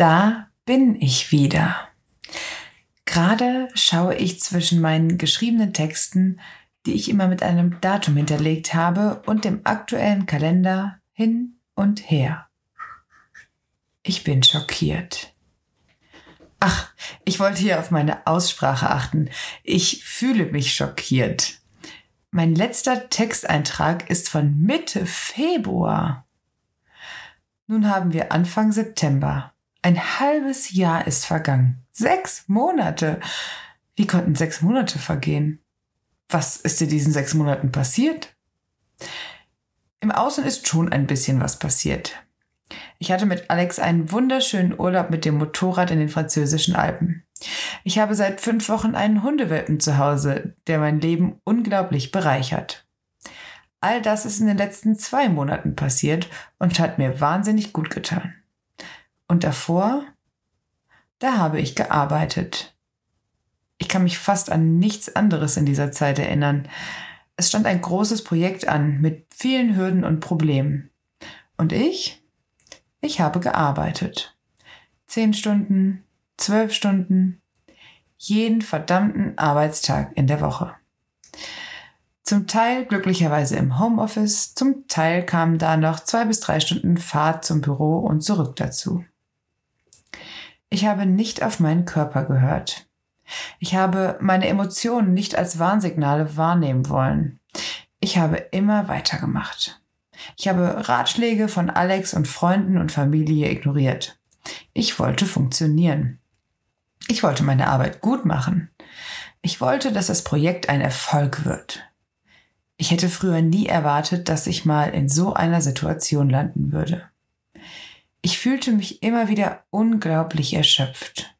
Da bin ich wieder. Gerade schaue ich zwischen meinen geschriebenen Texten, die ich immer mit einem Datum hinterlegt habe, und dem aktuellen Kalender hin und her. Ich bin schockiert. Ach, ich wollte hier auf meine Aussprache achten. Ich fühle mich schockiert. Mein letzter Texteintrag ist von Mitte Februar. Nun haben wir Anfang September. Ein halbes Jahr ist vergangen. Sechs Monate. Wie konnten sechs Monate vergehen? Was ist in diesen sechs Monaten passiert? Im Außen ist schon ein bisschen was passiert. Ich hatte mit Alex einen wunderschönen Urlaub mit dem Motorrad in den französischen Alpen. Ich habe seit fünf Wochen einen Hundewelpen zu Hause, der mein Leben unglaublich bereichert. All das ist in den letzten zwei Monaten passiert und hat mir wahnsinnig gut getan. Und davor, da habe ich gearbeitet. Ich kann mich fast an nichts anderes in dieser Zeit erinnern. Es stand ein großes Projekt an mit vielen Hürden und Problemen. Und ich? Ich habe gearbeitet. Zehn Stunden, zwölf Stunden, jeden verdammten Arbeitstag in der Woche. Zum Teil glücklicherweise im Homeoffice, zum Teil kamen da noch zwei bis drei Stunden Fahrt zum Büro und zurück dazu. Ich habe nicht auf meinen Körper gehört. Ich habe meine Emotionen nicht als Warnsignale wahrnehmen wollen. Ich habe immer weitergemacht. Ich habe Ratschläge von Alex und Freunden und Familie ignoriert. Ich wollte funktionieren. Ich wollte meine Arbeit gut machen. Ich wollte, dass das Projekt ein Erfolg wird. Ich hätte früher nie erwartet, dass ich mal in so einer Situation landen würde. Ich fühlte mich immer wieder unglaublich erschöpft.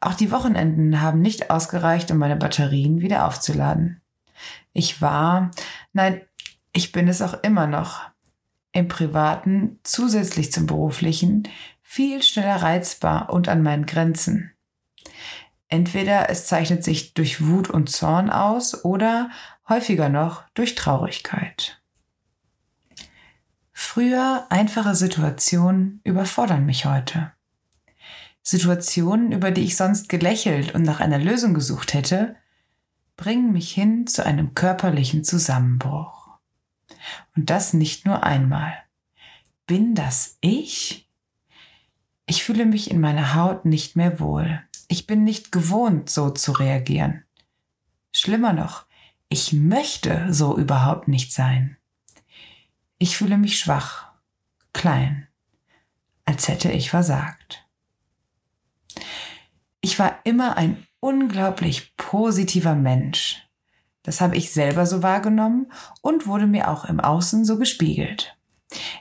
Auch die Wochenenden haben nicht ausgereicht, um meine Batterien wieder aufzuladen. Ich war, nein, ich bin es auch immer noch, im privaten zusätzlich zum beruflichen viel schneller reizbar und an meinen Grenzen. Entweder es zeichnet sich durch Wut und Zorn aus oder häufiger noch durch Traurigkeit. Früher einfache Situationen überfordern mich heute. Situationen, über die ich sonst gelächelt und nach einer Lösung gesucht hätte, bringen mich hin zu einem körperlichen Zusammenbruch. Und das nicht nur einmal. Bin das ich? Ich fühle mich in meiner Haut nicht mehr wohl. Ich bin nicht gewohnt, so zu reagieren. Schlimmer noch, ich möchte so überhaupt nicht sein. Ich fühle mich schwach, klein, als hätte ich versagt. Ich war immer ein unglaublich positiver Mensch. Das habe ich selber so wahrgenommen und wurde mir auch im Außen so gespiegelt.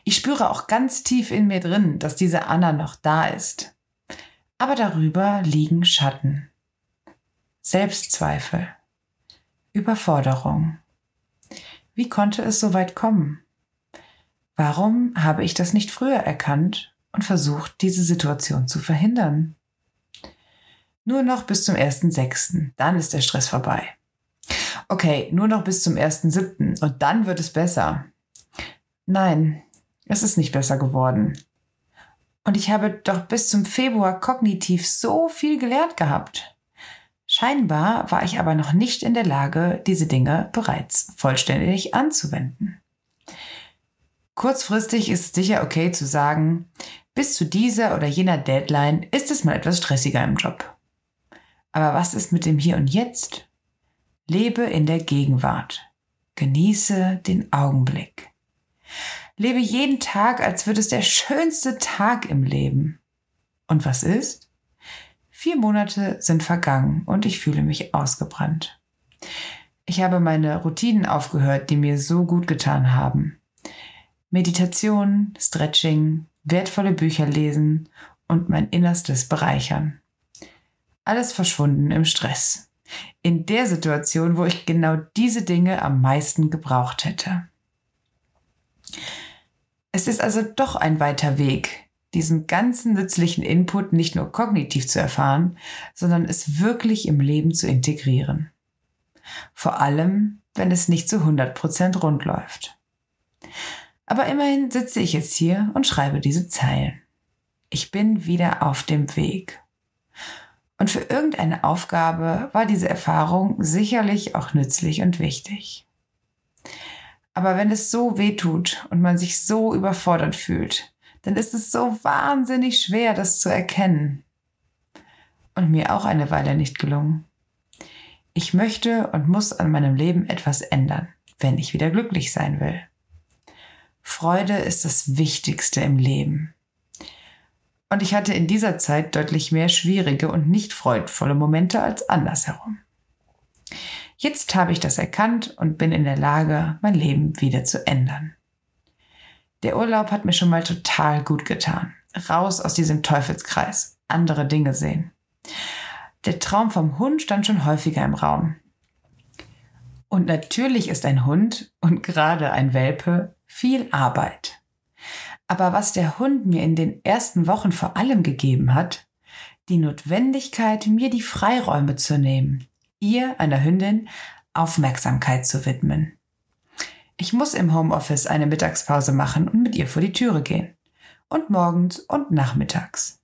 Ich spüre auch ganz tief in mir drin, dass diese Anna noch da ist. Aber darüber liegen Schatten. Selbstzweifel. Überforderung. Wie konnte es so weit kommen? Warum habe ich das nicht früher erkannt und versucht, diese Situation zu verhindern? Nur noch bis zum 1.6., dann ist der Stress vorbei. Okay, nur noch bis zum 1.7. und dann wird es besser. Nein, es ist nicht besser geworden. Und ich habe doch bis zum Februar kognitiv so viel gelernt gehabt. Scheinbar war ich aber noch nicht in der Lage, diese Dinge bereits vollständig anzuwenden. Kurzfristig ist es sicher okay zu sagen, bis zu dieser oder jener Deadline ist es mal etwas stressiger im Job. Aber was ist mit dem Hier und Jetzt? Lebe in der Gegenwart. Genieße den Augenblick. Lebe jeden Tag, als würde es der schönste Tag im Leben. Und was ist? Vier Monate sind vergangen und ich fühle mich ausgebrannt. Ich habe meine Routinen aufgehört, die mir so gut getan haben. Meditation, Stretching, wertvolle Bücher lesen und mein Innerstes bereichern. Alles verschwunden im Stress. In der Situation, wo ich genau diese Dinge am meisten gebraucht hätte. Es ist also doch ein weiter Weg, diesen ganzen nützlichen Input nicht nur kognitiv zu erfahren, sondern es wirklich im Leben zu integrieren. Vor allem, wenn es nicht zu 100% rund läuft. Aber immerhin sitze ich jetzt hier und schreibe diese Zeilen. Ich bin wieder auf dem Weg. Und für irgendeine Aufgabe war diese Erfahrung sicherlich auch nützlich und wichtig. Aber wenn es so weh tut und man sich so überfordert fühlt, dann ist es so wahnsinnig schwer, das zu erkennen. Und mir auch eine Weile nicht gelungen. Ich möchte und muss an meinem Leben etwas ändern, wenn ich wieder glücklich sein will. Freude ist das Wichtigste im Leben. Und ich hatte in dieser Zeit deutlich mehr schwierige und nicht freudvolle Momente als andersherum. Jetzt habe ich das erkannt und bin in der Lage, mein Leben wieder zu ändern. Der Urlaub hat mir schon mal total gut getan. Raus aus diesem Teufelskreis, andere Dinge sehen. Der Traum vom Hund stand schon häufiger im Raum. Und natürlich ist ein Hund und gerade ein Welpe viel Arbeit. Aber was der Hund mir in den ersten Wochen vor allem gegeben hat, die Notwendigkeit, mir die Freiräume zu nehmen, ihr, einer Hündin, Aufmerksamkeit zu widmen. Ich muss im Homeoffice eine Mittagspause machen und mit ihr vor die Türe gehen. Und morgens und nachmittags.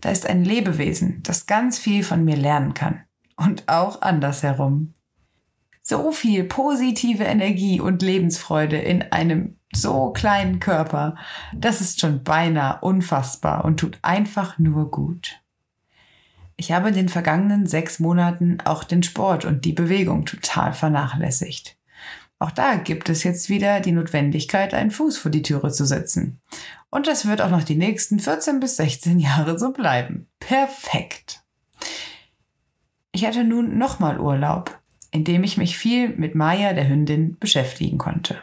Da ist ein Lebewesen, das ganz viel von mir lernen kann. Und auch andersherum. So viel positive Energie und Lebensfreude in einem so kleinen Körper, das ist schon beinahe unfassbar und tut einfach nur gut. Ich habe in den vergangenen sechs Monaten auch den Sport und die Bewegung total vernachlässigt. Auch da gibt es jetzt wieder die Notwendigkeit, einen Fuß vor die Türe zu setzen. Und das wird auch noch die nächsten 14 bis 16 Jahre so bleiben. Perfekt. Ich hatte nun nochmal Urlaub, in dem ich mich viel mit Maya, der Hündin, beschäftigen konnte.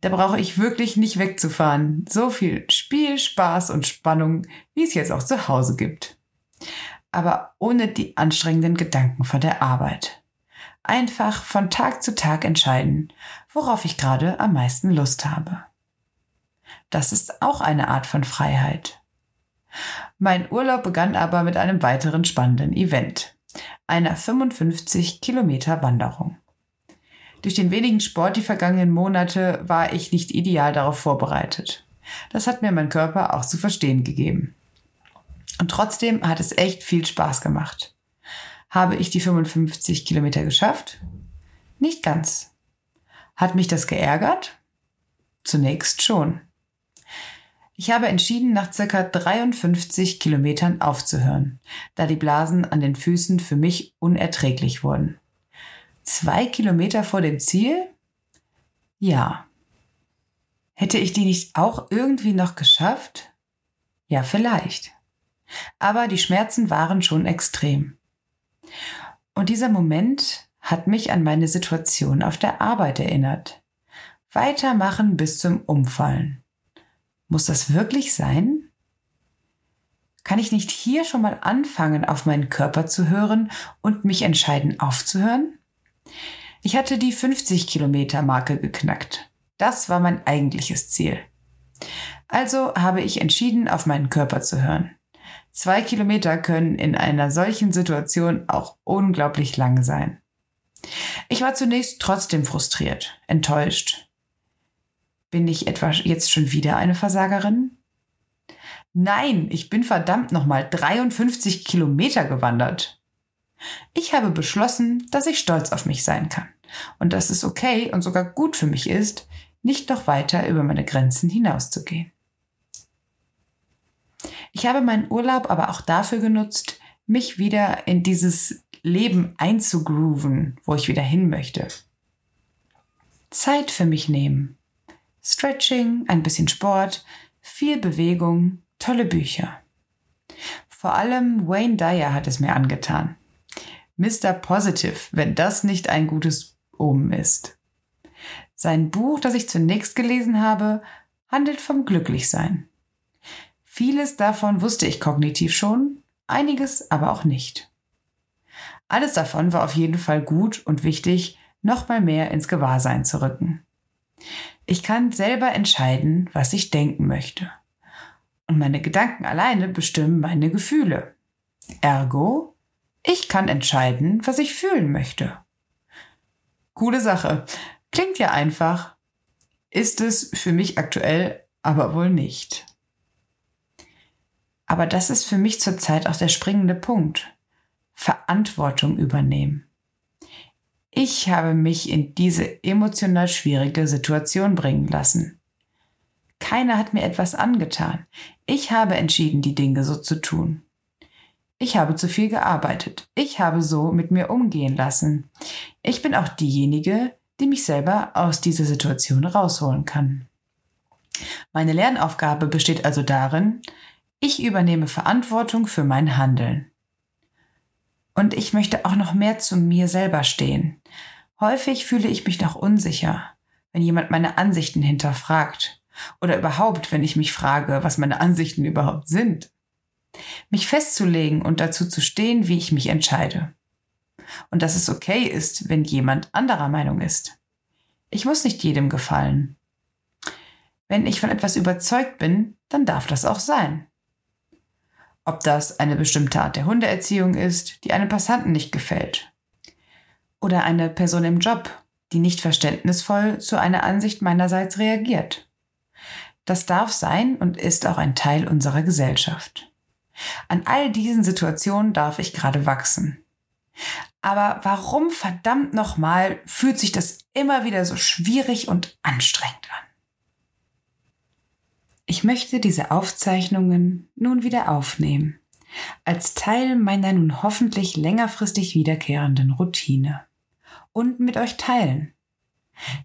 Da brauche ich wirklich nicht wegzufahren. So viel Spiel, Spaß und Spannung, wie es jetzt auch zu Hause gibt. Aber ohne die anstrengenden Gedanken von der Arbeit. Einfach von Tag zu Tag entscheiden, worauf ich gerade am meisten Lust habe. Das ist auch eine Art von Freiheit. Mein Urlaub begann aber mit einem weiteren spannenden Event, einer 55 Kilometer Wanderung. Durch den wenigen Sport die vergangenen Monate war ich nicht ideal darauf vorbereitet. Das hat mir mein Körper auch zu verstehen gegeben. Und trotzdem hat es echt viel Spaß gemacht. Habe ich die 55 Kilometer geschafft? Nicht ganz. Hat mich das geärgert? Zunächst schon. Ich habe entschieden, nach circa 53 Kilometern aufzuhören, da die Blasen an den Füßen für mich unerträglich wurden. Zwei Kilometer vor dem Ziel? Ja. Hätte ich die nicht auch irgendwie noch geschafft? Ja, vielleicht. Aber die Schmerzen waren schon extrem. Und dieser Moment hat mich an meine Situation auf der Arbeit erinnert. Weitermachen bis zum Umfallen. Muss das wirklich sein? Kann ich nicht hier schon mal anfangen, auf meinen Körper zu hören und mich entscheiden aufzuhören? Ich hatte die 50 Kilometer Marke geknackt. Das war mein eigentliches Ziel. Also habe ich entschieden, auf meinen Körper zu hören. Zwei Kilometer können in einer solchen Situation auch unglaublich lang sein. Ich war zunächst trotzdem frustriert, enttäuscht. Bin ich etwa jetzt schon wieder eine Versagerin? Nein, ich bin verdammt nochmal 53 Kilometer gewandert. Ich habe beschlossen, dass ich stolz auf mich sein kann und dass es okay und sogar gut für mich ist, nicht noch weiter über meine Grenzen hinauszugehen. Ich habe meinen Urlaub aber auch dafür genutzt, mich wieder in dieses Leben einzugrooven, wo ich wieder hin möchte. Zeit für mich nehmen. Stretching, ein bisschen Sport, viel Bewegung, tolle Bücher. Vor allem Wayne Dyer hat es mir angetan. Mr. Positive, wenn das nicht ein gutes Omen ist. Sein Buch, das ich zunächst gelesen habe, handelt vom Glücklichsein. Vieles davon wusste ich kognitiv schon, einiges aber auch nicht. Alles davon war auf jeden Fall gut und wichtig, nochmal mehr ins Gewahrsein zu rücken. Ich kann selber entscheiden, was ich denken möchte. Und meine Gedanken alleine bestimmen meine Gefühle. Ergo ich kann entscheiden, was ich fühlen möchte. Coole Sache. Klingt ja einfach. Ist es für mich aktuell aber wohl nicht. Aber das ist für mich zurzeit auch der springende Punkt. Verantwortung übernehmen. Ich habe mich in diese emotional schwierige Situation bringen lassen. Keiner hat mir etwas angetan. Ich habe entschieden, die Dinge so zu tun. Ich habe zu viel gearbeitet. Ich habe so mit mir umgehen lassen. Ich bin auch diejenige, die mich selber aus dieser Situation rausholen kann. Meine Lernaufgabe besteht also darin, ich übernehme Verantwortung für mein Handeln. Und ich möchte auch noch mehr zu mir selber stehen. Häufig fühle ich mich noch unsicher, wenn jemand meine Ansichten hinterfragt oder überhaupt, wenn ich mich frage, was meine Ansichten überhaupt sind. Mich festzulegen und dazu zu stehen, wie ich mich entscheide. Und dass es okay ist, wenn jemand anderer Meinung ist. Ich muss nicht jedem gefallen. Wenn ich von etwas überzeugt bin, dann darf das auch sein. Ob das eine bestimmte Art der Hundeerziehung ist, die einem Passanten nicht gefällt. Oder eine Person im Job, die nicht verständnisvoll zu einer Ansicht meinerseits reagiert. Das darf sein und ist auch ein Teil unserer Gesellschaft. An all diesen Situationen darf ich gerade wachsen. Aber warum verdammt nochmal fühlt sich das immer wieder so schwierig und anstrengend an? Ich möchte diese Aufzeichnungen nun wieder aufnehmen, als Teil meiner nun hoffentlich längerfristig wiederkehrenden Routine und mit euch teilen.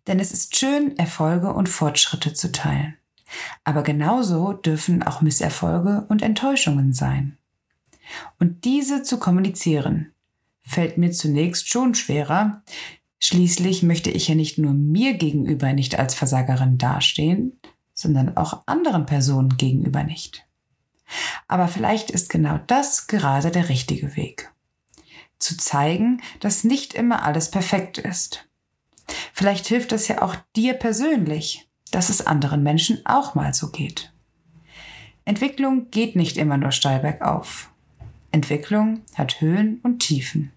Denn es ist schön, Erfolge und Fortschritte zu teilen. Aber genauso dürfen auch Misserfolge und Enttäuschungen sein. Und diese zu kommunizieren, fällt mir zunächst schon schwerer. Schließlich möchte ich ja nicht nur mir gegenüber nicht als Versagerin dastehen, sondern auch anderen Personen gegenüber nicht. Aber vielleicht ist genau das gerade der richtige Weg. Zu zeigen, dass nicht immer alles perfekt ist. Vielleicht hilft es ja auch dir persönlich, dass es anderen Menschen auch mal so geht. Entwicklung geht nicht immer nur steil bergauf. Entwicklung hat Höhen und Tiefen.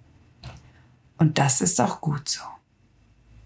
Und das ist auch gut so.